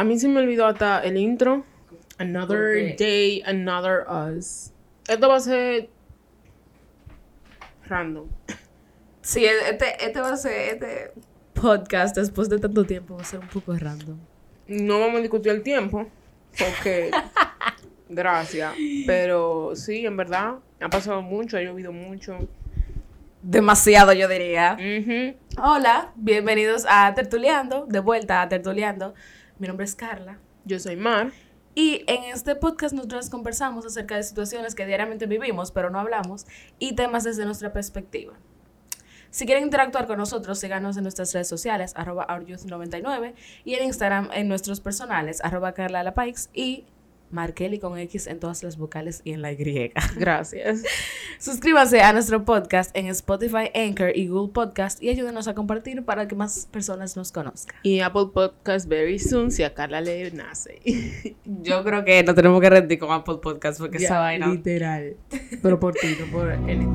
A mí se me olvidó hasta el intro. Another day, another us. Esto va a ser random. Sí, este, este va a ser, este podcast después de tanto tiempo va a ser un poco random. No vamos a discutir el tiempo, porque gracias. Pero sí, en verdad, ha pasado mucho, ha llovido mucho. Demasiado, yo diría. Hola, bienvenidos a Tertuleando, de vuelta a Tertuleando. Mi nombre es Carla. Yo soy Mar. Y en este podcast nosotros conversamos acerca de situaciones que diariamente vivimos, pero no hablamos, y temas desde nuestra perspectiva. Si quieren interactuar con nosotros, síganos en nuestras redes sociales, arroba ouryouth99, y en Instagram en nuestros personales, arroba Carla y Markelly con X en todas las vocales y en la Y. Gracias. Suscríbanse a nuestro podcast en Spotify, Anchor y Google Podcast y ayúdenos a compartir para que más personas nos conozcan. Y Apple Podcast very soon, si a Carla le nace. Yo creo que no tenemos que rendir con Apple Podcast porque esa Ya, vaina... Literal. Pero por ti, no por else.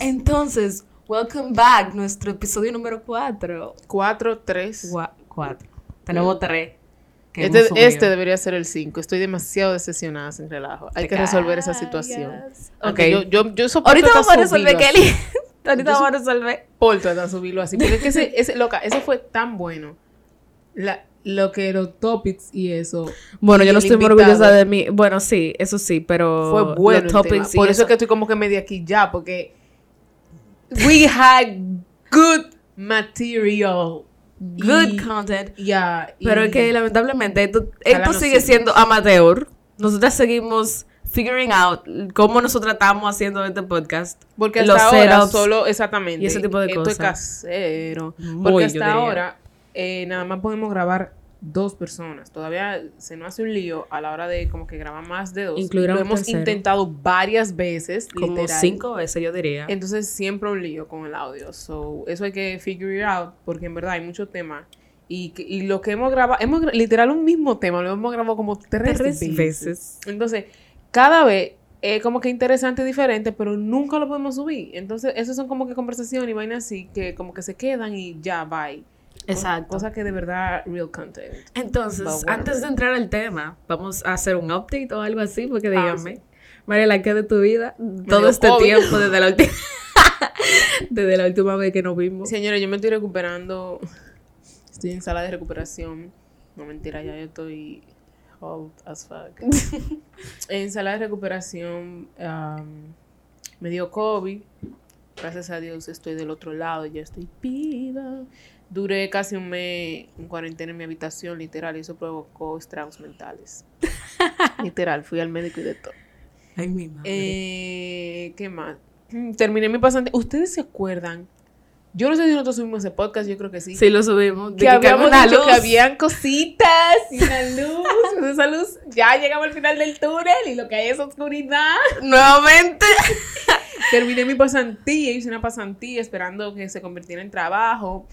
Entonces, welcome back, nuestro episodio número 4. 4, 3. 4. Tenemos 3. Este, este debería ser el 5. Estoy demasiado decepcionada sin relajo. Hay que resolver esa situación. Ok. Ok, yo, yo, yo soporto Ahorita vamos a resolver, Kelly. Ahorita vamos a resolver. Soporto hasta subirlo así. Porque es que ese, ese, loca, eso fue tan bueno. La, lo que los topics y eso. Bueno, y yo no estoy muy orgullosa de mí. Bueno, sí, eso sí, pero. Fue bueno. los el tema. topics y Por eso es que estoy como que medio aquí ya. Porque. We had good material. Good Y- content. Ya. y- Pero es que lamentablemente esto, sigue siendo amateur. Nosotras seguimos figuring out cómo nosotros estamos haciendo este podcast. Porque hasta los ahora solo, exactamente. y ese tipo de esto cosas. es casero. Muy, Porque hasta ahora eh, nada más podemos grabar dos personas. Todavía se nos hace un lío a la hora de como que grabar más de dos. Incluir Lo hemos tercero. intentado varias veces. Como literal. cinco veces, yo diría. Entonces siempre un lío con el audio. So, eso hay que figure it out porque en verdad hay mucho tema. Y, y lo que hemos grabado, hemos literal un mismo tema, lo hemos grabado como tres, Tres veces. veces. Entonces, cada vez es como que interesante, diferente, pero nunca lo podemos subir. Entonces, esas son como que conversaciones y vainas así que como que se quedan y ya, bye. Exacto. Cosa que de verdad, real content. Entonces, whatever. antes de entrar al tema, vamos a hacer un update o algo así, porque Ah, díganme, Mariela, ¿qué de tu vida? Todo este COVID. tiempo desde la última desde la última vez que nos vimos. Señores, yo me estoy recuperando. Estoy en sala de recuperación. No mentira, ya yo estoy old as fuck. en sala de recuperación um, me dio COVID. Gracias a Dios estoy del otro lado, ya estoy viva. Duré casi un mes en cuarentena en mi habitación, literal, y eso provocó estragos mentales. literal, fui al médico y de todo. Ay, mi madre. Eh, ¿Qué más? Mm, Terminé mi pasante. ¿Ustedes se acuerdan? Yo no sé si nosotros subimos ese podcast, yo creo que sí. sí, lo subimos. Que De que habíamos una dicho luz. que habían cositas y una luz. esa luz, ya llegamos al final del túnel y lo que hay es oscuridad. Nuevamente. Terminé mi pasantía, hice una pasantía esperando que se convirtiera en trabajo.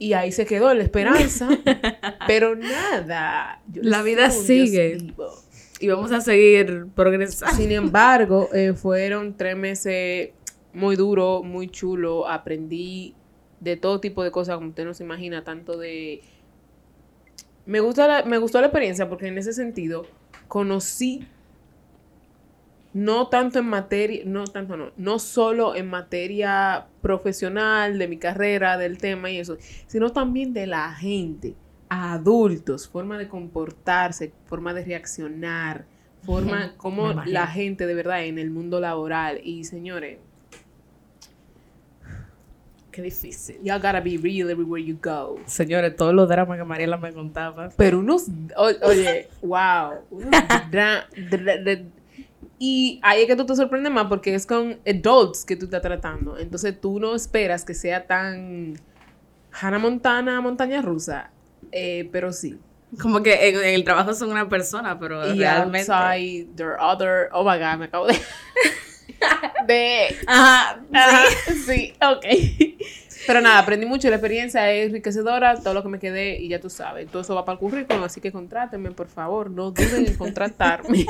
Y ahí se quedó la esperanza. pero nada. yo La vida sigue. Y vamos a seguir progresando. Sin embargo, eh, fueron tres meses muy duros, muy chulos. Aprendí de todo tipo de cosas, como usted no se imagina, tanto de... Me, gusta la- me gustó la experiencia porque en ese sentido conocí, no tanto en materia, no tanto no, no solo en materia profesional, de mi carrera, del tema y eso, sino también de la gente, adultos, forma de comportarse, forma de reaccionar, forma como la gente de verdad en el mundo laboral. Y señores, Qué difícil. you gotta be real everywhere you go. Señores, todos los dramas que Mariela me contaba. Pero unos, o- oye, wow. unos dra- dra- dra- y ahí es que tú te sorprendes más porque es con adults que tú estás tratando. Entonces tú no esperas que sea tan Hannah Montana, montaña rusa. Eh, pero sí. Como que en, en el trabajo son una persona, pero Y realmente. outside, there are other. Oh my god, me acabo de. de. Ajá, Ajá, sí. sí, ok. Pero nada, aprendí mucho, la experiencia es enriquecedora, todo lo que me quedé y ya tú sabes, todo eso va para el currículum, así que contrátenme, por favor, no duden en contratarme.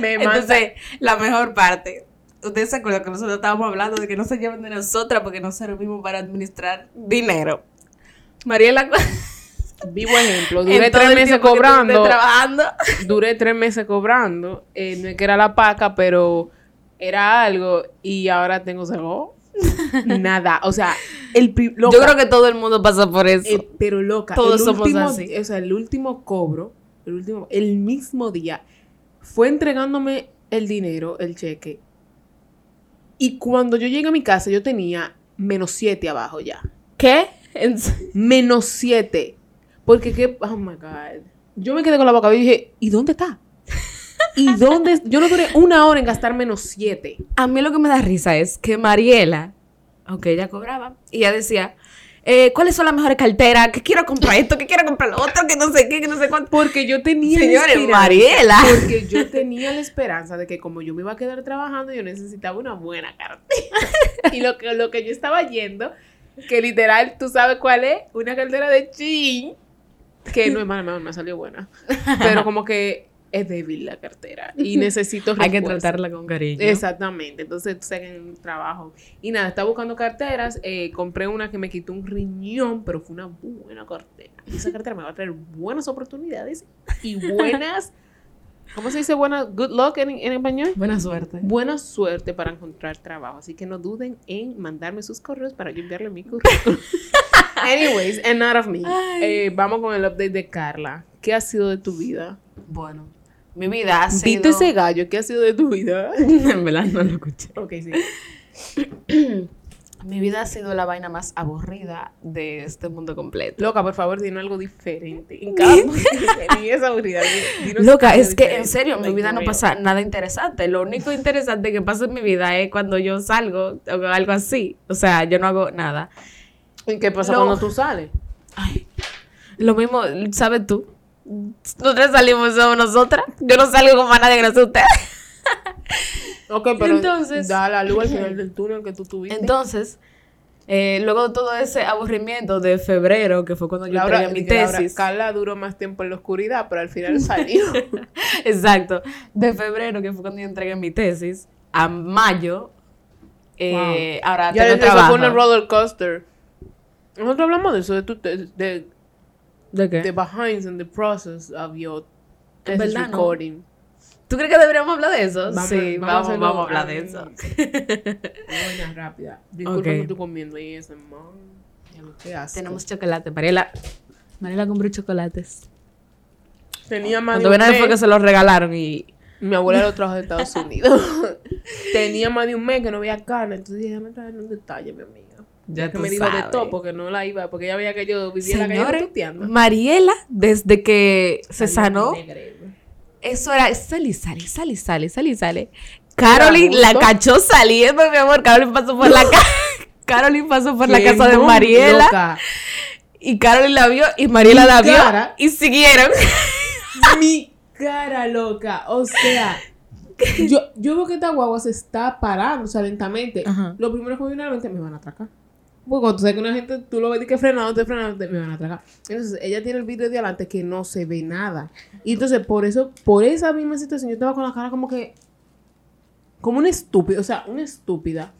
Me manda- Entonces, la mejor parte. ustedes se acuerdan que nosotros estábamos hablando de que no se lleven de nosotras porque no servimos para administrar dinero. Mariela. Vivo ejemplo, duré tres meses cobrando. trabajando. Duré tres meses cobrando. Eh, no es que era la paca, pero era algo. Y ahora tengo cero. Nada. O sea, el Yo creo que todo el mundo pasa por eso. Eh, pero loca. Todos somos así. O sea, el último cobro, el último, el mismo día, fue entregándome el dinero, el cheque. Y cuando yo llegué a mi casa, yo tenía menos siete abajo ya. ¿Qué? menos siete. Porque qué, oh my God. Yo me quedé con la boca y dije, ¿y dónde está? ¿Y dónde? Yo no duré una hora en gastar menos siete. A mí lo que me da risa es que Mariela, aunque ella cobraba, y ella decía, eh, ¿cuáles son las mejores carteras? Que quiero comprar esto, que quiero comprar lo otro, que no sé qué, que no sé cuánto. Porque yo tenía Señores, Mariela. Porque yo tenía la esperanza de que como yo me iba a quedar trabajando, yo necesitaba una buena cartera. y lo que, lo que yo estaba yendo, que literal, tú sabes cuál es, una cartera de chin que no es mala, me salió buena. Pero como que es débil la cartera y necesito Hay que tratarla con cariño. Exactamente. Entonces, en trabajo. Y nada, estaba buscando carteras. Eh, compré una que me quitó un riñón, pero fue una buena cartera. Y esa cartera me va a traer buenas oportunidades y buenas ¿Cómo se dice buena? Good luck en, español. Buena suerte. Buena suerte para encontrar trabajo. Así que no duden en mandarme sus correos para yo enviarle mi currículum. Anyways, enough of me. Eh, vamos con el update de Carla. ¿Qué ha sido de tu vida? Bueno, mi vida ha sido... ¿Viste ese gallo? ¿Qué ha sido de tu vida? en verdad no lo escuché. Ok, sí. Mi vida ha sido la vaina más aburrida de este mundo completo. Loca, por favor, dime algo diferente. En cada ni es aburrida. Loca, es que en serio, en mi vida no pasa nada interesante. Lo único interesante que pasa en mi vida es cuando yo salgo o algo así. O sea, yo no hago nada. ¿Y qué pasa cuando tú sales? Ay, lo mismo, ¿sabes tú? Nosotros salimos, somos nosotras. Yo no salgo con más nadie que no sea usted. Ok, pero entonces, da la luz al final del túnel que tú tuviste. Entonces, eh, luego de todo ese aburrimiento de febrero, que fue cuando yo entregué mi tesis. Carla duró más tiempo en la oscuridad, pero al final salió. Exacto. De febrero, que fue cuando yo entregué mi tesis, a mayo, eh, ahora ya tengo trabajo. fue una roller coaster. Nosotros hablamos de eso, de tu de, ¿De qué? The behind and the process of your thesis recording. ¿Tú crees que deberíamos hablar de eso? sí, vamos, vamos, a hablar de eso. Buena, rápida. Disculpa que estoy comiendo ese ¿Qué haces? Tenemos chocolate. Mariela, Mariela compró chocolates. Tenía más Cuando de un mes. fue que se los regalaron y... Mi abuela lo trajo de Estados Unidos. Tenía más de un mes que no veía carne. Entonces déjame traer un detalle, mi amiga. Ya que me dijo de todo porque no la iba, porque ella veía que yo vivía en la calle Mariela, desde que se sanó, eso era sal y sale, sal y sale, sal y sale. Caroline la cachó saliendo, mi amor. Caroline pasó por la casa. Caroline pasó por la casa de Mariela. Y Caroline la vio y Mariela la vio y siguieron. Mi cara loca. O sea, yo, yo veo que esta guagua se está parando, o sea, lentamente. Lo primero que me viene a la mente me van a atracar. Porque cuando tú sabes que una gente, tú lo ves y que frenado, te frenado, te me van a atracar. Entonces, ella tiene el vídeo de adelante que no se ve nada. Y entonces, por eso, por esa misma situación, yo estaba con la cara como que, como una estúpida, o sea, una estúpida.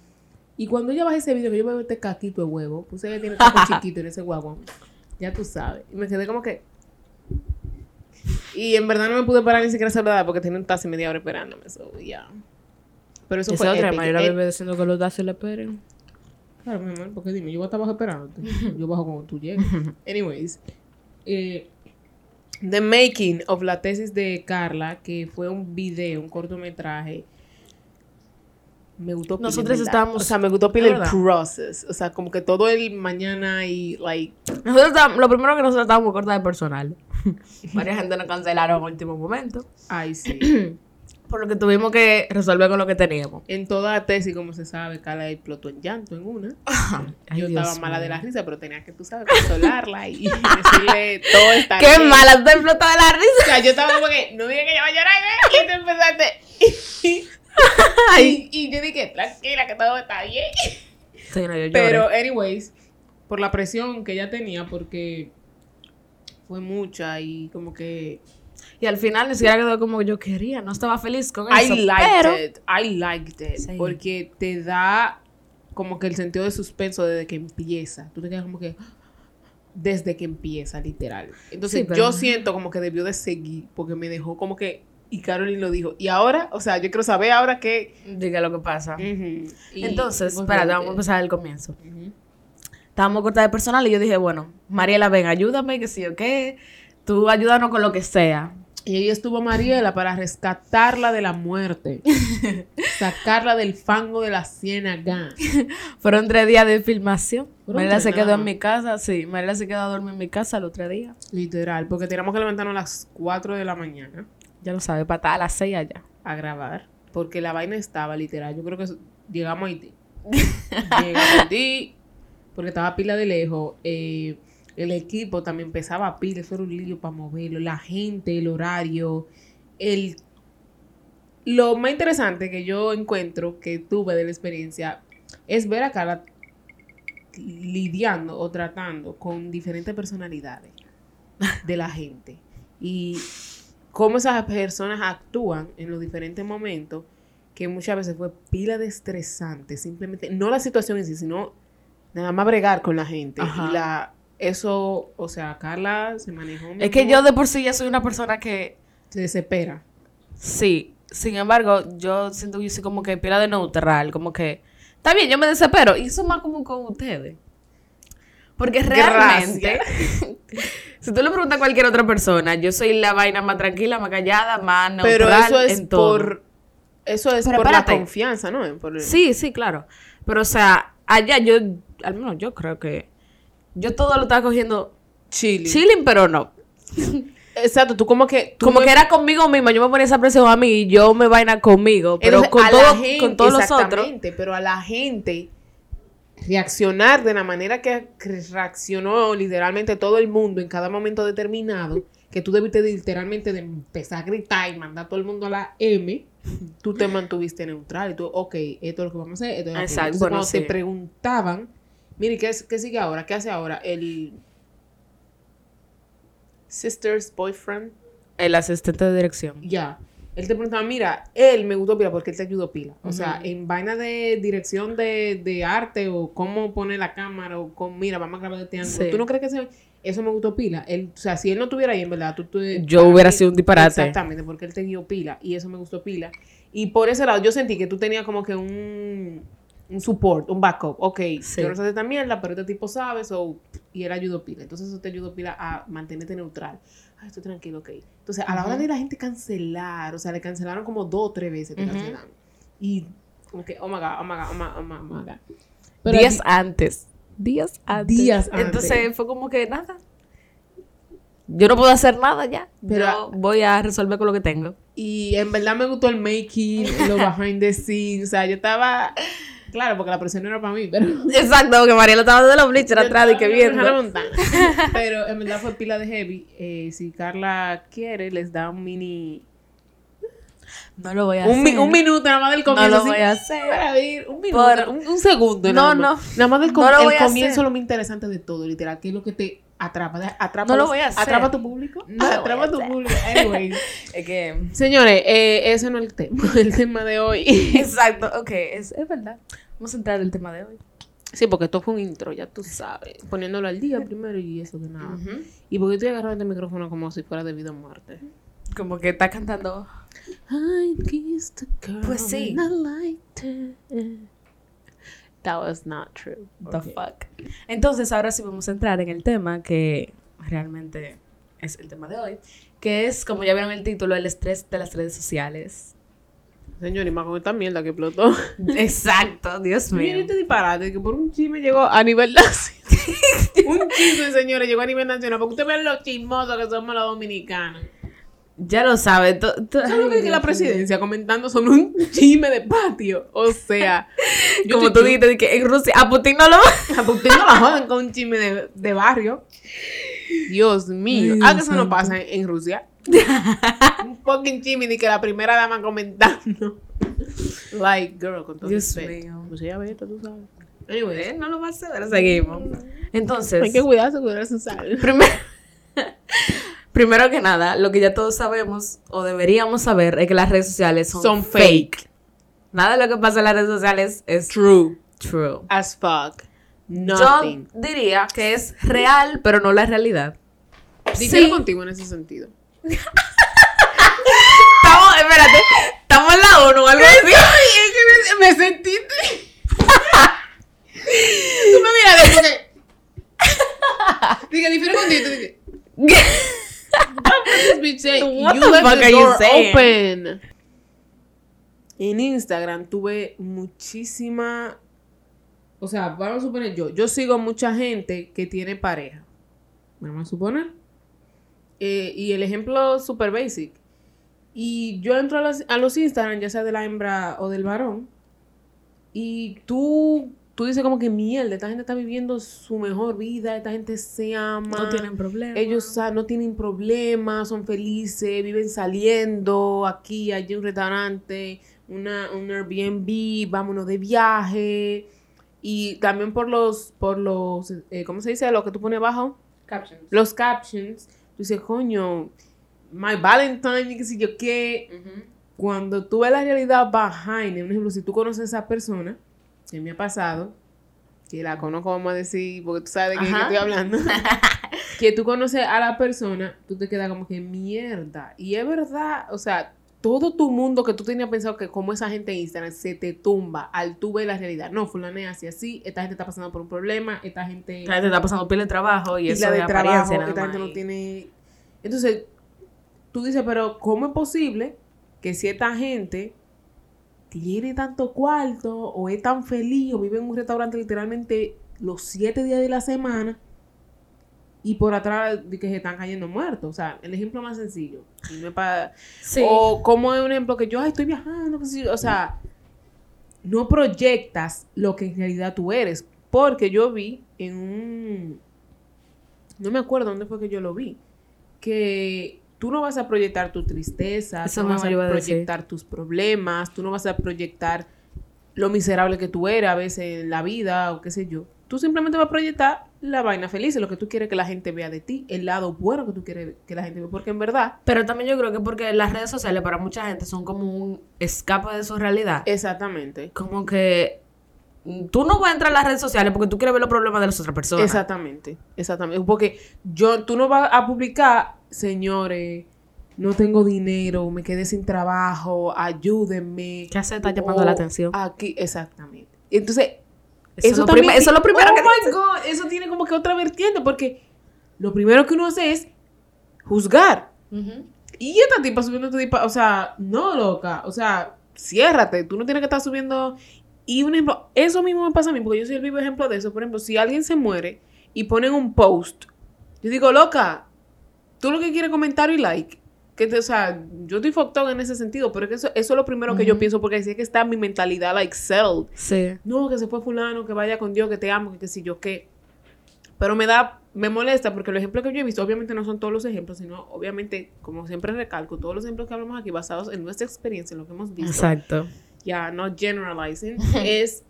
Y cuando ella baja ese vídeo, que yo veo este caquito de huevo, pues ella tiene caco chiquito en ese guagua, ya tú sabes. Y me quedé como que... Y en verdad no me pude parar ni siquiera a saludar porque tenía un taxi media hora esperándome, eso, ya. Pero eso fue otra manera, bebé, diciendo que los taxis le esperen. Claro, mi amor, porque dime, yo voy a estar bajo esperándote. yo bajo cuando tú llegues. Anyways, eh, The Making of la tesis de Carla, que fue un video, un cortometraje. Me gustó Nosotros estábamos. O sea, me gustó pile el process. O sea, como que todo el mañana y, like. Nosotros estábamos, lo primero que nosotros estábamos corta de personal. Varias gente nos cancelaron en último momento. Ay, sí. por lo que tuvimos que resolver con lo que teníamos. En toda tesis, como se sabe, Carla explotó en llanto en una. yo estaba mala de la risa, pero tenía que, tú sabes, consolarla y decirle todo está ¡Qué mala! ¿Tú explotó de la risa? O sea, yo estaba como que, no dije que yo voy a llorar, ¿eh? Y tú empezaste... y, y yo dije, tranquila, que todo está bien. pero, anyways, por la presión que ella tenía, porque fue mucha y como que Y al final ni siquiera quedó como yo quería, no estaba feliz con eso. I liked pero it. I liked it. Sí. Porque te da como que el sentido de suspenso desde que empieza. Tú te quedas como que desde que empieza, literal. Entonces Sí, pero- yo siento como que debió de seguir porque me dejó como que y Caroline lo dijo. Y ahora, o sea, yo quiero saber ahora que diga lo que pasa. Entonces, pues, espérate, que- vamos a empezar del comienzo. Estábamos cortas de personal y yo dije, bueno, Mariela, ven, ayúdame, que sí o qué. Tú ayúdanos con lo que sea. Y ahí estuvo Mariela para rescatarla de la muerte. sacarla del fango de la ciénaga. Fueron tres días de filmación. Mariela se quedó en mi casa, sí. Mariela se quedó a dormir en mi casa el otro día. Literal, porque teníamos que levantarnos a las 4 de la mañana Ya lo sabe, para estar a las seis allá. a grabar. Porque la vaina estaba literal. Yo creo que llegamos a Haití. llegamos a Haití. Porque estaba pila de lejos. eh, el equipo también empezaba a pila. Eso era un lío para moverlo. La gente, el horario. El... Lo más interesante que yo encuentro que tuve de la experiencia es ver a Carla lidiando o tratando con diferentes personalidades de la gente. Y cómo esas personas actúan en los diferentes momentos, que muchas veces fue pila de estresante, simplemente, no la situación en sí, sino nada más bregar con la gente. Ajá. Y la, eso, o sea, Carla se manejó. Es que yo de por sí ya soy una persona que, Se desespera. sí. Sin embargo, yo siento que yo soy como que pila de neutral, como que, está bien, yo me desespero. Y eso es más como con ustedes. Porque realmente, si tú le preguntas a cualquier otra persona, yo soy la vaina más tranquila, más callada, más neutral Pero eso es en todo. por... Eso es Pero por espérate. la confianza, ¿no? Por el- Sí, sí, claro. Pero, o sea, allá yo, al menos yo creo que yo todo lo estaba cogiendo Chile. chilling, pero no. Exacto, tú como que... tú Como me- que era conmigo misma, yo me ponía esa presión a mí y yo me vaina conmigo, pero Entonces, con, a todo, gente, con todos los otros. Pero a la gente reaccionar de la manera que reaccionó literalmente todo el mundo en cada momento determinado, que tú debiste de, literalmente de empezar a gritar y mandar a todo el mundo a la M, tú te mantuviste neutral y tú, ok, esto es lo que vamos a hacer, esto es aquello. Exacto, Entonces, bueno, cuando sí. te preguntaban, mire, ¿qué, es- ¿qué sigue ahora? ¿Qué hace ahora? El sister's boyfriend El asistente de dirección. ya. Él te preguntaba, mira, él me gustó pila porque él te ayudó pila. O sea, en vaina de dirección de, de arte o cómo poner la cámara o con, mira, vamos a grabar de este ángulo. Sí. ¿Tú no crees que eso, eso me gustó pila? Él, o sea, si él no estuviera ahí, en verdad, tú... tú Yo hubiera mí- sido un disparate. Exactamente, porque él te dio pila y eso me gustó pila. Y por ese lado, yo sentí que tú tenías como que un, un support, un backup. Ok, Sí. yo no sé esta mierda, pero este tipo sabe, so, y él ayudó pila. Entonces eso te ayudó pila a mantenerte neutral. Ay, estoy tranquilo, ok. Entonces, a la hora de la gente cancelar, o sea, le cancelaron como dos o tres veces. te Ujú. cancelaron. Y como que, oh my god, oh my god, oh my, oh my, oh my god. Pero días antes. Días antes. Días antes. Entonces fue como que nada. Yo no puedo hacer nada ya. Pero- yo voy a resolver con lo que tengo. Y en verdad me gustó el making, lo behind the scenes. O sea, yo estaba. Claro, porque la presión no era para mí, pero. Exacto, porque Mariela estaba de los bleachers atrás y que viendo. Pero en verdad fue pila de heavy. Eh, si Carla quiere, les da un mini. No lo voy a Un, mi- hacer. un minuto nada más del No comienzo. lo así, voy a hacer. Para ver, un minuto. Por- Un, un segundo. No, nada más. no. Nada más del com- No lo el comienzo lo más interesante de todo, literal. Que es lo que te atrapa. de- atrapa No lo voy a hacer. Atrapa a tu público. No atrapa a tu hacer. público. Anyway. Es que. Señores, eh, ese no es el tema. El tema de hoy. Exacto, ok, es, es verdad. Vamos a entrar en el tema de hoy. Sí, porque esto fue un intro, ya tú sabes. Poniéndolo al día primero y eso que nada. Y porque estoy agarrando este micrófono como si fuera de vida o muerte. Como que está cantando. I a girl Pues sí. and I. That was not true. The Okay. fuck. Entonces, ahora sí vamos a entrar en el tema que realmente es el tema de hoy. Que es, como ya vieron el título, el estrés de las redes sociales. Señor, y más con esta mierda que explotó. Exacto, Dios Mira mío. este disparate que por un chisme llegó a nivel nacional. un chisme, señores, llegó a nivel nacional. Porque ustedes ven los chismosos que somos los dominicanos. Ya lo sabe. ¿Sabes lo que que la presidencia comentando sobre un chisme de patio? O sea, Como tú dijiste, que en Rusia, a Putin no lo A usted no la joden con un chisme de, de barrio. Dios mío. Ah, que eso no pasa en, en Rusia. un fucking chisme de que la primera dama comentando. like, girl, con todo Dios mío. Pues ella ve esto, tú sabes. Anyway, Eh, no lo va a hacer, seguimos. Entonces, hay que cuidarse, cuidar su salud. Primer- primero que nada, lo que ya todos sabemos o deberíamos saber es que las redes sociales son, Son fake. fake. Nada de lo que pasa en las redes sociales es True. true. As fuck. Yo Nothing. diría que es real, pero no la realidad. Difiero Sí. contigo en ese sentido. Estamos, espérate, estamos en la ONU o algo así. me, me sentiste. Tú me miras de porque. Dije, difiero contigo. dije, this bitch saying, What you the left fuck the are you saying? open. En Instagram tuve muchísima. O sea, vamos a suponer yo. Yo sigo mucha gente que tiene pareja. Vamos a suponer. Eh, y el ejemplo super basic. Y yo entro a los, a los Instagram, ya sea de la hembra o del varón. Y tú, tú dices como que mierda, esta gente está viviendo su mejor vida, esta gente se ama. No tienen problema. Ellos no tienen problemas, son felices, viven saliendo aquí, allí un restaurante, una, un Airbnb, vámonos de viaje. Y también por los, por los, eh, ¿cómo se dice? Lo que tú pones abajo. Captions. Los captions. Tú dices, coño, my Valentine, y qué sé yo qué. Cuando tú ves la realidad behind, un ejemplo, si tú conoces a esa persona, que me ha pasado, que la conozco, vamos a decir, porque tú sabes de Ajá. estoy hablando, que tú conoces a la persona, tú te quedas como que mierda. Y es verdad, o sea, todo tu mundo que tú tenías pensado que como esa gente en Instagram se te tumba al tú ver la realidad. No, fulana es así, así, esta gente está pasando por un problema, esta gente Esta gente está pasando pila de trabajo y, y eso la de es trabajo, nada esta gente no tiene... Entonces, tú dices, pero ¿cómo es posible que si esta gente tiene tanto cuarto o es tan feliz o vive en un restaurante literalmente los siete días de la semana y por atrás de que se están cayendo muertos? O sea, el ejemplo más sencillo. no Sí. O como es un ejemplo que yo "Ay, estoy viajando, qué sé yo", o sea, no proyectas lo que en realidad tú eres. Porque yo vi en un... No me acuerdo dónde fue que yo lo vi. Que tú no vas a proyectar tu tristeza, Eso tú no vas a proyectar tus problemas, tú no vas a proyectar lo miserable que tú eres a veces en la vida o qué sé yo. Tú simplemente vas a proyectar la vaina feliz, lo que tú quieres que la gente vea de ti, el lado bueno que tú quieres que la gente vea. Porque en verdad, Pero también yo creo que porque las redes sociales para mucha gente son como un escape de su realidad. exactamente. Como que tú no vas a entrar a las redes sociales porque tú quieres ver los problemas de las otras personas. Exactamente, exactamente. Porque yo, tú no vas a publicar, señores, no tengo dinero, me quedé sin trabajo, ayúdenme. ¿Qué hace? Está llamando la atención. Aquí, exactamente. Entonces, Eso, es lo también prime- eso es lo primero oh que my. God, eso tiene como que otra vertiente, porque lo primero que uno hace es juzgar. Ujú. Y esta tipa subiendo tu tipa, o sea, no loca, o sea, ciérrate, tú no tienes que estar subiendo. Y un ejemplo, eso mismo me pasa a mí, porque yo soy el vivo ejemplo de eso. Por ejemplo, si alguien se muere y ponen un post, yo digo, loca, tú lo que quieres comentario y like. Que te- o sea, yo estoy fucked en ese sentido, pero es que eso, eso es lo primero que yo pienso, porque así es que está mi mentalidad, like, cell. Sí. No, que se fue fulano, que vaya con Dios, que te amo, que qué sé yo qué. Pero me da, me molesta porque los ejemplos que yo he visto, obviamente no son todos los ejemplos, sino obviamente, como siempre recalco, todos los ejemplos que hablamos aquí basados en nuestra experiencia, en lo que hemos visto, Exacto. ya no generalizing, es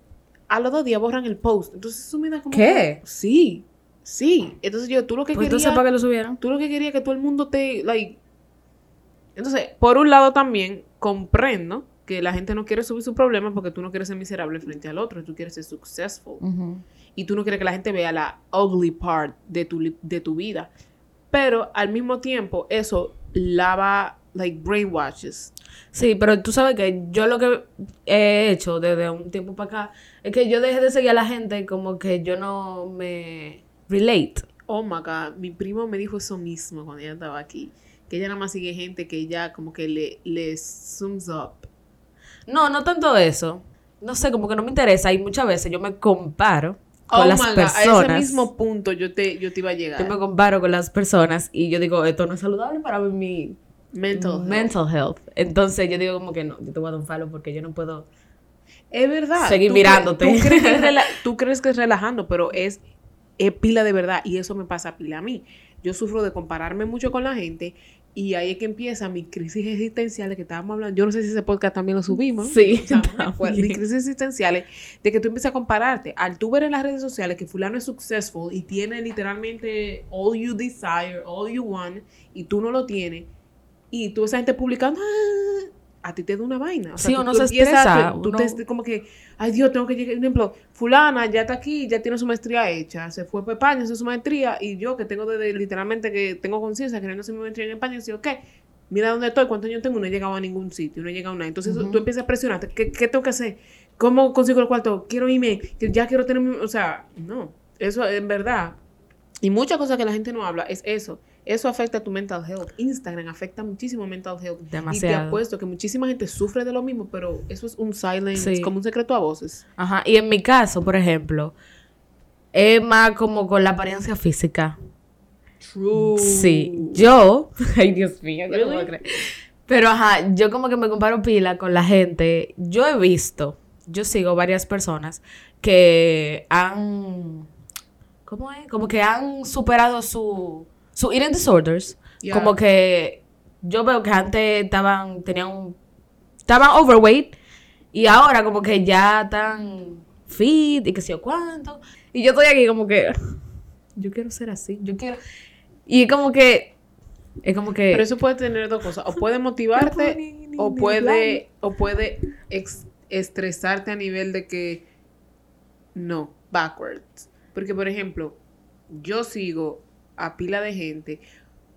a los dos días borran el post. Entonces eso me da como... ¿Qué? Sí, sí. Entonces yo, tú lo que Pues querías... entonces, ¿para qué lo subieron? Tú lo que querías que todo el mundo te, like... Entonces, por un lado también comprendo que la gente no quiere subir su problema porque tú no quieres ser miserable frente al otro, tú quieres ser successful. Y tú no quieres que la gente vea la ugly part de tu, de tu vida. Pero al mismo tiempo, eso lava, like, brainwashes. Sí, pero tú sabes que yo lo que he hecho desde un tiempo para acá es que yo dejé de seguir a la gente como que yo no me relate. Oh my God, mi primo me dijo eso mismo cuando ella estaba aquí. Que ella nada más sigue gente que ella como que le, le sums up. No, no tanto eso. No sé, como que no me interesa y muchas veces yo me comparo con Oh las my God, personas. a ese mismo punto yo te, yo te iba a llegar. Yo me comparo con las personas y yo digo, esto no es saludable para mi Mental health. mental health. Entonces yo digo como que no, yo te voy a dar un follow porque yo no puedo. Es verdad. Seguir Tú cre- mirándote. Tú crees, que es tú crees que es relajando, pero es, es pila de verdad. Y eso me pasa pila a mí. Yo sufro de compararme mucho con la gente Y ahí es que empieza mi crisis existencial que estábamos hablando. Yo no sé si ese podcast también lo subimos. Sí, O sea, no me acuerdo. Mi crisis existenciales de que tú empiezas a compararte. Al tú ver en las redes sociales que fulano es successful y tiene literalmente all you desire, all you want, y tú no lo tienes, y tú esa gente publicando, "Ah", a ti te da una vaina. O sea, Sí, tú- uno tú se empiezas estresa, Tú uno- te como que, ay Dios, tengo que llegar. Por ejemplo, fulana ya está aquí, ya tiene su maestría hecha, se fue para España, hizo su maestría, y yo que tengo desde literalmente que tengo conciencia queriendo hacer mi maestría en España, y ok, mira dónde estoy, cuántos años tengo, no he llegado a ningún sitio, no he llegado a nada. Entonces Ujú. tú empiezas a presionarte, ¿qué, qué tengo que hacer? ¿Cómo consigo el cuarto? Quiero irme, que ya quiero tener mi... O sea, no, eso en verdad. Y muchas cosas que la gente no habla es eso. Eso afecta a tu mental health. Instagram afecta muchísimo mental health. Y te Demasiado. apuesto que muchísima gente sufre de lo mismo, pero eso es un silent, Sí. es como un secreto a voces. Ajá, y en mi caso, por ejemplo, es más como con la apariencia física. True. Sí, yo, ay Dios mío, no Really? puedo creer. Pero ajá, yo como que me comparo pila con la gente. Yo he visto, yo sigo varias personas que han, ¿cómo es? Como que han superado su, su eating disorders. Yeah. Como que yo veo que antes estaban, tenían un, estaban overweight y ahora como que ya están fit y que sé yo cuánto. Y yo estoy aquí como que, yo quiero ser así, yo quiero... Y como que, es como que... Pero eso puede tener dos cosas. O puede No motivarte ni- ni- o puede, o puede ex- estresarte a nivel de que no, backwards. Porque, por ejemplo, yo sigo a pila de gente.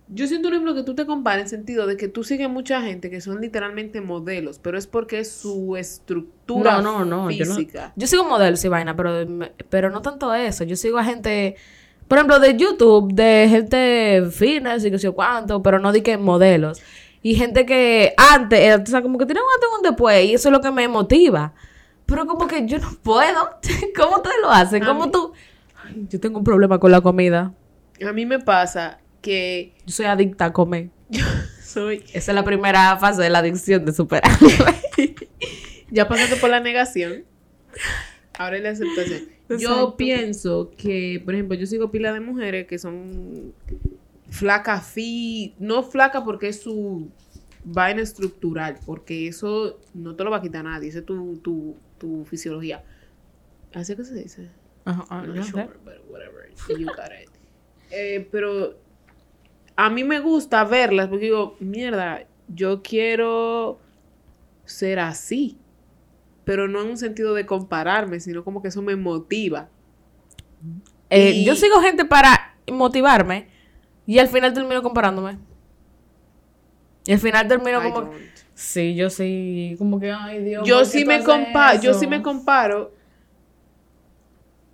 Yo siento, por ejemplo, que tú te comparas en sentido de que tú sigues mucha gente que son literalmente modelos, pero es porque su estructura No, no, no, yo no- física. Yo sigo modelos y vaina, pero, pero no tanto eso. Yo sigo a gente, por ejemplo, de YouTube, de gente fitness y que sé cuánto, pero no di que modelos. Y gente que antes, o sea, como que tiene un antes y un después, y eso es lo que me motiva. Pero como que yo no puedo. ¿Cómo ustedes lo hacen? ¿Cómo tú? Ay, yo tengo un problema con la comida. A mí me pasa que Yo soy adicta a comer. soy... Esa es la primera fase de la adicción de superar. Ya pasaste por la negación. Ahora es la aceptación. Yo pienso que, por ejemplo, yo sigo pila de mujeres que son flacas, fi, no flaca porque es su vaina estructural, porque eso no te lo va a quitar nadie, esa es tu, tu, tu fisiología. ¿Así que se dice? Ajá, Not yo sé. sure, but whatever. You got it. Eh, pero a mí me gusta verlas porque digo, mierda, yo quiero ser así. Pero no en un sentido de compararme, sino como que eso me motiva. Eh, Y- Yo sigo gente para motivarme y al final termino comparándome. Y al final termino I como... don't. Sí, yo sí, como que, ay Dios. Yo ¿por qué sí me comparo, yo sí me comparo.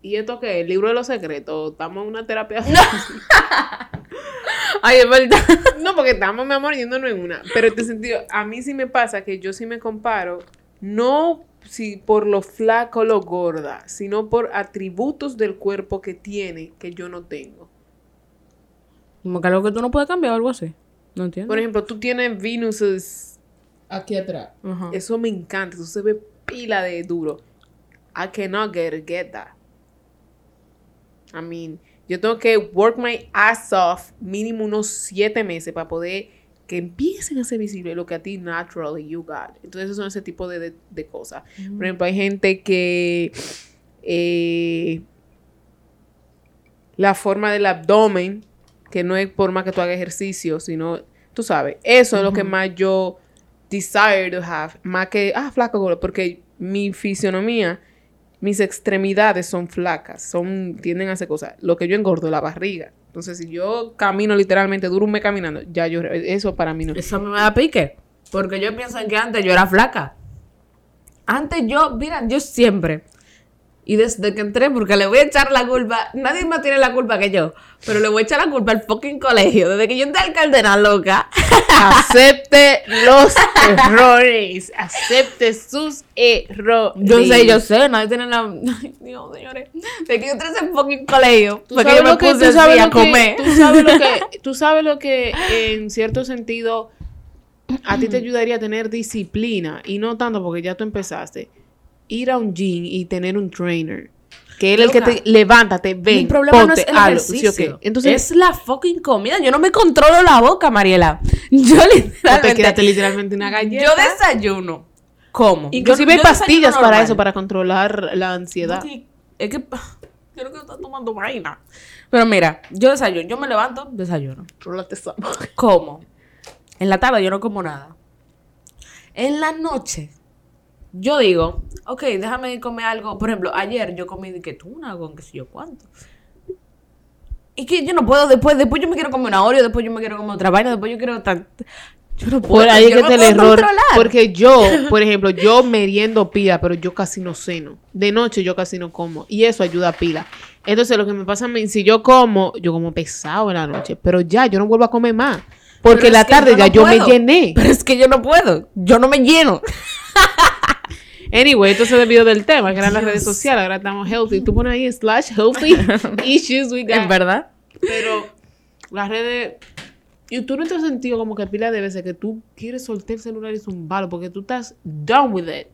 ¿Y esto qué? ¿El libro de los secretos? ¿Estamos en una terapia? Ay, es verdad. No, porque estamos, mi amor, yéndonos en una. Pero en este sentido, a mí sí me pasa que yo sí me comparo, no si por lo flaco o lo gorda, sino por atributos del cuerpo que tiene que yo no tengo. Como que algo que tú no puedes cambiar o algo así. No entiendo. Por ejemplo, tú tienes Venuses aquí atrás. Eso me encanta, eso se ve pila de duro. I cannot get, get that. I mean, yo tengo que work my ass off mínimo unos siete meses para poder que empiecen a ser visibles lo que a ti naturally you got. Entonces, son ese tipo de, de- de cosas. Por ejemplo, hay gente que eh, la forma del abdomen, que no es por más que tú hagas ejercicio, sino, tú sabes, eso es lo que más yo desire to have, más que, ah, flaco, porque mi fisionomía, mis extremidades son flacas, son, tienden a hacer cosas. Lo que yo engordo es la barriga. Entonces, si yo camino literalmente, duro un mes caminando, ya yo, eso para mí no. Eso me da pique. Porque yo pienso en que antes yo era flaca. Antes yo, mira, yo siempre. Y desde que entré, porque le voy a echar la culpa, nadie más tiene la culpa que yo, pero le voy a echar la culpa al fucking colegio. Desde que yo entré al cardenal, loca. Acepte los errores. Acepte sus errores. Yo sé, yo sé, nadie tiene la. Ay, Dios, señores. Desde que yo entré a ese fucking colegio, Tú fue que sabes yo me que- puse así sabes a lo que- comer. Tú sabes lo que, tú sabes lo que en cierto sentido a ti te ayudaría a tener disciplina y no tanto porque ya tú empezaste. Ir a un gym y tener un trainer. Que él es el que te levántate, ven, Mi problema no ponte, es el ejercicio. Entonces, es la fucking comida. Yo no me controlo la boca, Mariela. Yo no te literalmente... quedaste literalmente una galleta. yo desayuno. ¿Cómo? Inclusive Yo- hay yo pastillas para normal. eso, para controlar la ansiedad. Sí, Es que creo que estás tomando vaina. Pero mira, yo desayuno, yo me levanto, desayuno. Como. En la tarde yo no como nada. En la noche, yo digo, ok, déjame comer algo. Por ejemplo, ayer yo comí de que tuna con qué sé yo cuánto. Y que yo no puedo después, después yo me quiero comer una Oreo, después yo me quiero comer otra vaina, después yo quiero tan... Yo no puedo, Por ahí es que no está el error. controlar. Porque yo, por ejemplo, yo meriendo pila, pero yo casi no ceno. De noche yo casi no como. Y eso ayuda a pila. Entonces, lo que me pasa a mí, si yo como, yo como pesado en la noche. Pero ya, yo no vuelvo a comer más. Porque la tarde yo ya no yo me llené. Pero es que yo no puedo, yo no me lleno. Anyway, esto se debido del tema, que eran las redes sociales. Ahora estamos healthy. Tú pones ahí slash healthy issues we got. En verdad. Pero las redes. Y tú no te has sentido como que pila de veces que tú quieres soltar el celular y zumbarlo porque tú estás done with it.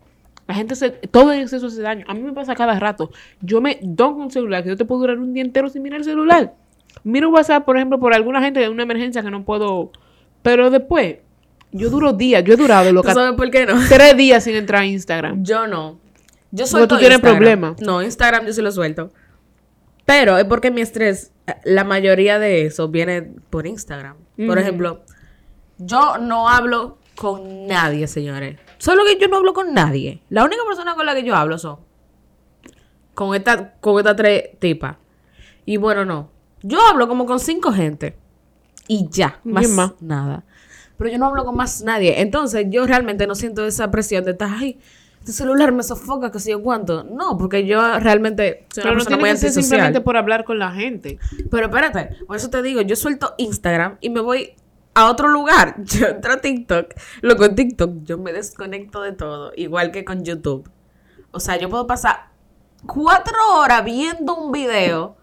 La gente se. Todo en exceso hace daño. A mí me pasa cada rato. Yo me doy con un celular que yo te puedo durar un día entero sin mirar el celular. Miro WhatsApp, por ejemplo, por alguna gente de una emergencia que no puedo. Pero después, yo duro días. Yo he durado ¿Tú loca, sabes por qué no? tres días sin entrar a Instagram. Yo no. Yo suelto tú tienes Instagram. problema. No, Instagram yo sí lo suelto. Pero es porque mi estrés, eh, la mayoría de eso viene por Instagram. Por ejemplo, yo no hablo con nadie, señores. Solo que yo no hablo con nadie. La única persona con la que yo hablo son con esta, con estas tres tipas. Y bueno, no. Yo hablo como con cinco gente. Y ya, más, nada. Pero yo no hablo con más nadie. Entonces, yo realmente no siento esa presión de estar, ay, este celular me sofoca, que sé yo cuánto. No, porque yo realmente soy Pero una no tiene muy que ser simplemente por hablar con la gente. Pero espérate, por eso te digo, yo suelto Instagram y me voy a otro lugar. Yo entro a TikTok. Luego en TikTok yo me desconecto de todo, igual que con YouTube. O sea, yo puedo pasar cuatro horas viendo un video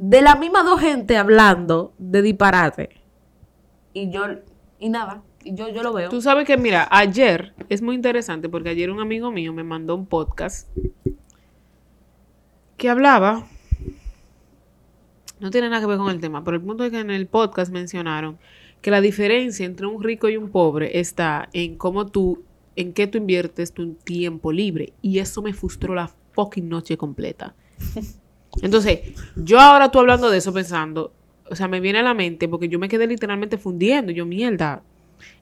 de la misma dos gente hablando de disparate. Y yo, y nada, y yo, yo lo veo. Tú sabes que, mira, ayer es muy interesante porque ayer un amigo mío me mandó un podcast que hablaba, no tiene nada que ver con el tema, pero el punto es que en el podcast mencionaron que la diferencia entre un rico y un pobre está en cómo tú, en qué tú inviertes tu tiempo libre. Y eso me frustró la fucking noche completa. Entonces, yo ahora tú hablando de eso pensando, o sea, me viene a la mente porque yo me quedé literalmente fundiendo, yo mierda.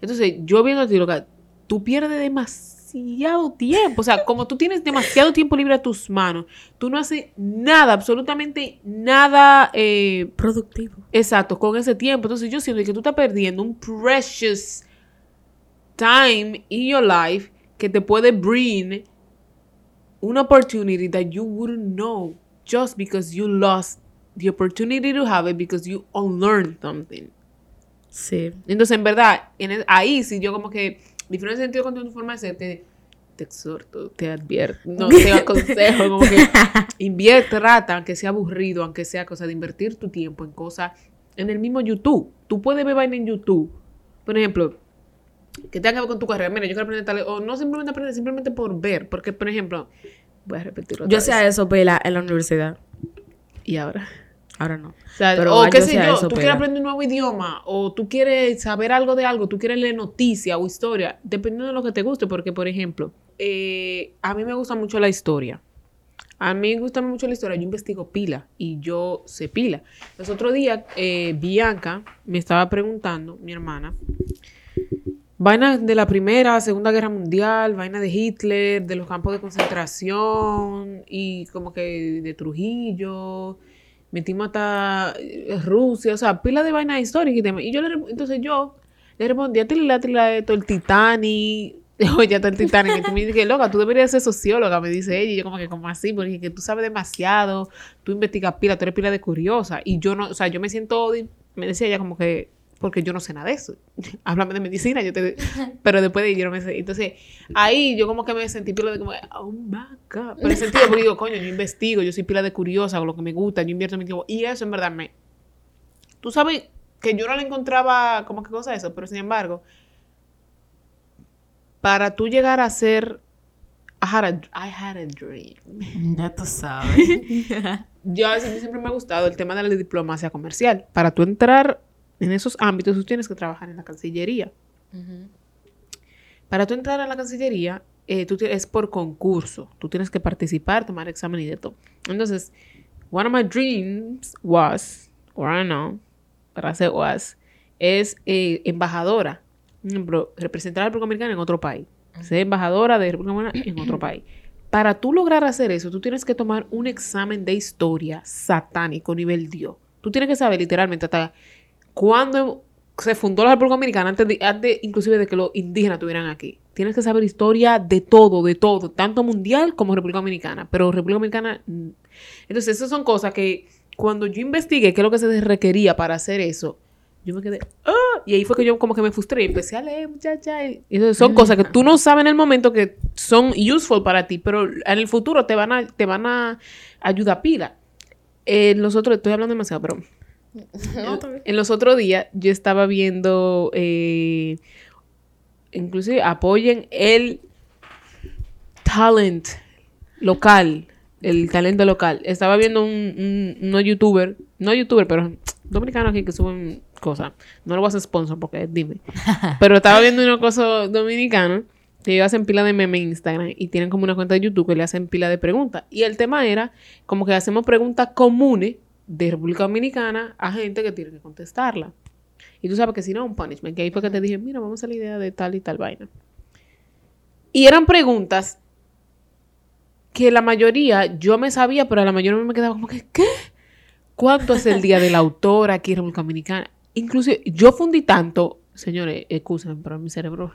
Entonces, yo viendo a ti, loca, tú pierdes demasiado tiempo. O sea, como tú tienes demasiado tiempo libre a tus manos, tú no haces nada, absolutamente nada eh, productivo. exacto con ese tiempo. Entonces, yo siento que tú estás perdiendo un precious time in your life que te puede bring una opportunity that you wouldn't know just because you lost the opportunity to have it because you unlearned something. Sí. Entonces, en verdad, en el- ahí sí yo como que, diferente sentido con tu forma de ser, te, te exhorto, te advierto, no te aconsejo, como que invierte, rata, aunque sea aburrido, aunque sea cosa de invertir tu tiempo en cosas, en el mismo YouTube. Tú puedes ver vaina en YouTube. Por ejemplo, que tenga que ver con tu carrera. Mira, yo quiero aprender tal, o no simplemente aprender, simplemente por ver. Porque, por ejemplo, voy a repetirlo. Yo hacía eso, Pela, en la universidad. Y ahora. Ahora no. O, sea, Pero o yo qué sé yo, eso, tú pega. quieres aprender un nuevo idioma, o tú quieres saber algo de algo, tú quieres leer noticia o historia, dependiendo de lo que te guste, porque, por ejemplo, eh, a mí me gusta mucho la historia. A mí me gusta mucho la historia, yo investigo pila y yo sé pila. Los otros días, eh, Bianca me estaba preguntando, mi hermana, vainas de la Primera, Segunda Guerra Mundial, vaina de Hitler, de los campos de concentración y como que de Trujillo, metimos hasta eh, Rusia, o sea, pila de vaina histórica y demás. Y yo le, entonces yo le respondí a Tilila, Tilila, esto, el Titanic. Oye, está el Titanic. Y tú me dices, loca, tú deberías ser socióloga, me dice ella. Y yo, como que, como así, porque que tú sabes demasiado, tú investigas pila, tú eres pila de curiosa. Y yo no, o sea, yo me siento, me decía ella como que, porque yo no sé nada de eso. Háblame de medicina, yo te. Pero después de ahí yo no me sé. Entonces, ahí yo como que me sentí pila de como, oh my God. Pero en sentido, porque digo, coño, yo investigo, yo soy pila de curiosa, con lo que me gusta, yo invierto mi tiempo. Y eso en verdad me. Tú sabes que yo no le encontraba como que cosa eso, pero sin embargo, para tú llegar a ser I had a, I had a dream. Ya tú sabes. Yo a veces siempre me ha gustado el tema de la diplomacia comercial. Para tú entrar en esos ámbitos, tú tienes que trabajar en la Cancillería. Para tú entrar a la Cancillería, eh, tú es por concurso. Tú tienes que participar, tomar examen y de todo. Entonces, one of my dreams was, or I know, para hacer was, es eh, embajadora. Ejemplo, representar a la República Dominicana en otro país. Ser embajadora de República Dominicana en otro país. Para tú lograr hacer eso, tú tienes que tomar un examen de historia satánico nivel Dios. Tú tienes que saber literalmente hasta cuándo se fundó la República Dominicana, antes, de, antes inclusive de que los indígenas estuvieran aquí. Tienes que saber historia de todo, de todo, tanto mundial como República Dominicana. Pero República Dominicana... mm. Entonces, esas son cosas que cuando yo investigué qué es lo que se requería para hacer eso, yo me quedé, ¡ah! Y ahí fue que yo como que me frustré y empecé a leer, muchacha. Y entonces son cosas que tú no sabes en el momento que son useful para ti, pero en el futuro te van a, te van a ayudar pila. En los otros, estoy hablando demasiado, pero No, en los otros días yo estaba viendo, eh, inclusive apoyen el talent local, el talento local. Estaba viendo un, un, unos youtuber, no youtuber, pero dominicano aquí que suben cosas. No lo voy a hacer sponsor porque dime. Pero estaba viendo una cosa dominicana que ellos hacen pila de meme en Instagram y tienen como una cuenta de YouTube que le hacen pila de preguntas. Y el tema era como que hacemos preguntas comunes de República Dominicana a gente que tiene que contestarla. Y tú sabes que si no, un punishment. Que ahí fue que te dije, mira, vamos a la idea de tal y tal vaina. Y eran preguntas que la mayoría yo me sabía, pero a la mayoría me quedaba como que, ¿qué? ¿Cuánto es el día del autor aquí en República Dominicana? Inclusive, yo fundí tanto, señores, excusen, pero mi cerebro,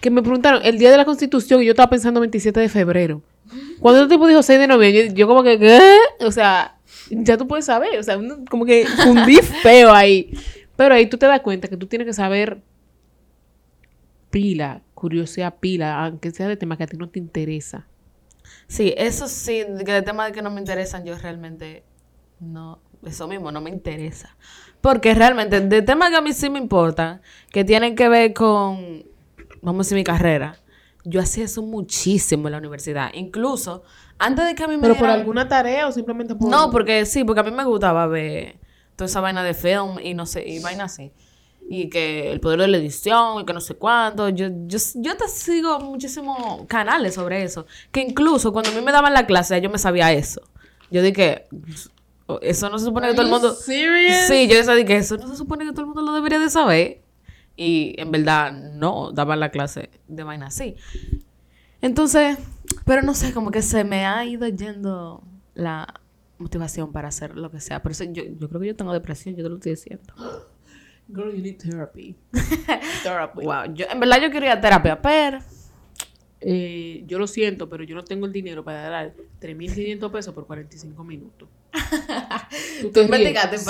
que me preguntaron, el día de la Constitución, y yo estaba pensando 27 de febrero. Cuando el tipo dijo 6 de noviembre, yo, yo como que, ¿qué? O sea, ya tú puedes saber, o sea, uno como que fundí feo ahí. Pero ahí tú te das cuenta que tú tienes que saber pila, curiosidad pila, aunque sea de temas que a ti no te interesa. Sí, eso sí, que de temas que no me interesan, yo realmente no, eso mismo no me interesa. Porque realmente, de temas que a mí sí me importan, que tienen que ver con, vamos a decir, mi carrera, yo hacía eso muchísimo en la universidad. Incluso, antes de que a mí me Pero por alguna tarea o simplemente por... No, porque sí, porque a mí me gustaba ver toda esa vaina de film y no sé, y vaina así. Y que el poder de la edición y que no sé cuánto. Yo, yo, yo te sigo muchísimos canales sobre eso. Que incluso cuando a mí me daban la clase, yo me sabía eso. Yo dije, eso no se supone que todo el mundo... serious? Sí, yo decía que eso no se supone que todo el mundo lo debería de saber. Y en verdad no daban la clase de vaina así. Entonces, pero no sé, como que se me ha ido yendo la motivación para hacer lo que sea. Pero eso- yo, yo creo que yo tengo depresión, yo te lo estoy diciendo. Girl, you need therapy. therapy. Wow, yo, en verdad yo quería terapia, pero Eh, yo lo siento, pero yo no tengo el dinero para dar 3.500 pesos por 45 minutos. Tú investigaste Sí.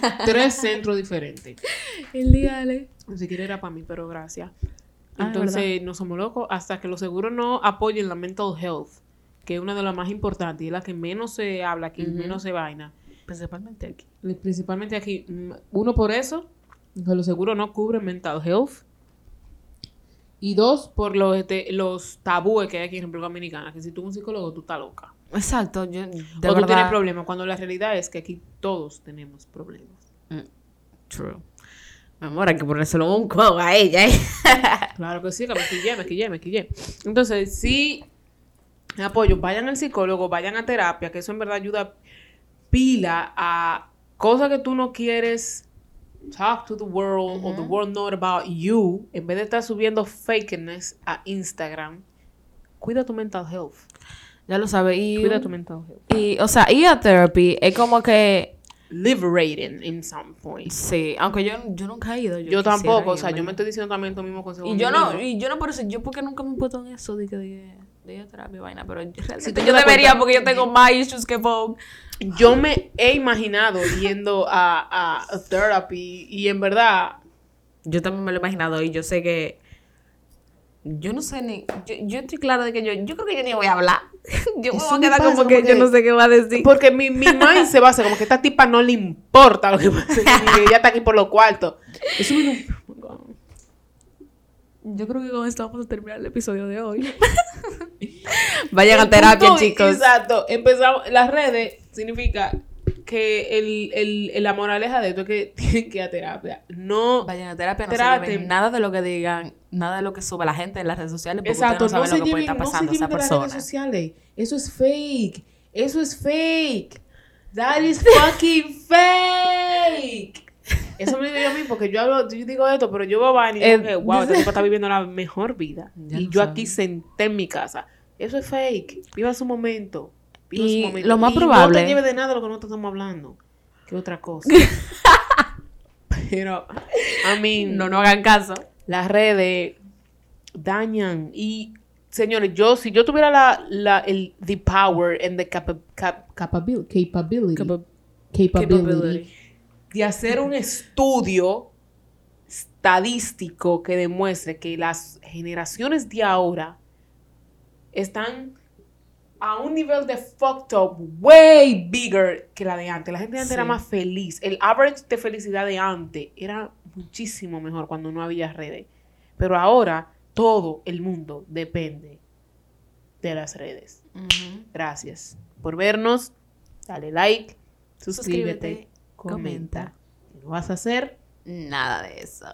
pa- Tres centros diferentes. el día de... Ni siquiera era para mí, pero gracias. Ah, Entonces, no somos locos hasta que los seguros no apoyen la mental health, que es una de las más importantes y es la que menos se habla, que menos se vaina. Principalmente aquí. Principalmente aquí. mm, Uno, por eso, que los seguros no cubren mental health. Y dos, por los, este, los tabúes que hay aquí en República Dominicana, que si tú eres un psicólogo, tú estás loca. Exacto, yo de o tú tienes verdad... problemas, cuando la realidad es que aquí todos tenemos problemas. True. Amor, hay que ponérselo un codo a ella. ¿eh? Claro que sí, que me quillé, me quillé, me quillé. Entonces, sí, apoyo, vayan al psicólogo, vayan a terapia, que eso en verdad ayuda pila a cosas que tú no quieres talk to the world or the world know about you, en vez de estar subiendo fakeness a Instagram, cuida tu mental health. Ya lo sabes. Y, Cuida tu mental health. y, o sea, ir a therapy es como que... Liberating in some point. Sí, aunque yo, yo nunca he ido. Yo, tampoco, o sea, yo me estoy diciendo también tu mismo consejo. Y yo no, y yo no por eso, yo porque nunca me he puesto en eso de que de, de terapia vaina, pero yo, Si te debería cuenta- porque yo tengo más issues que Vogue. Yo me he imaginado yendo a, a, a therapy y en verdad Yo también me lo he imaginado y yo sé que yo no sé ni yo, yo estoy clara de que yo yo creo que yo ni voy a hablar. yo me voy a quedar pasa, como que, como yo no sé qué va a decir. Porque mi, mi mind se basa como que a esta tipa no le importa lo que pasa. y ella está aquí por los cuartos. Eso me- yo creo que con esto vamos a terminar el episodio de hoy. Vayan a terapia, Punto, chicos. Exacto. Empezamos. Las redes significa que el, el, el- la moraleja de esto es que tienen que ir a terapia. No. Vayan a terapia, no se Traten. lleven nada de lo que digan, nada de lo que sube la gente en las redes sociales, porque Exacto, no no se lo que puede lleven, estar no se pasando a esa de las redes persona. sociales. Eso es fake. Eso es fake. That is fucking fake. Eso me digo a mí porque yo hablo, yo digo esto, pero yo veo a Vani y Eh, digo que, wow, este tipo está viviendo la mejor vida. Ya y yo aquí senté en mi casa. Eso es fake. Viva su momento. Y lo más Y No probable- te lleves de nada de lo que nosotros estamos hablando. Que otra cosa. pero, I mean, No, no hagan caso. las redes dañan y señores yo si yo tuviera la, la el the power and the capa- cap- capabil- capability, capability, capability. de hacer un estudio estadístico que demuestre que las generaciones de ahora están a un nivel de fucked up way bigger que la de antes. La gente de antes Sí. era más feliz. El average de felicidad de antes era muchísimo mejor cuando no había redes. Pero ahora todo el mundo depende de las redes. Gracias por vernos. Dale like, suscríbete, Suscríbete, comenta. comenta. ¿Qué no vas a hacer? Nada de eso.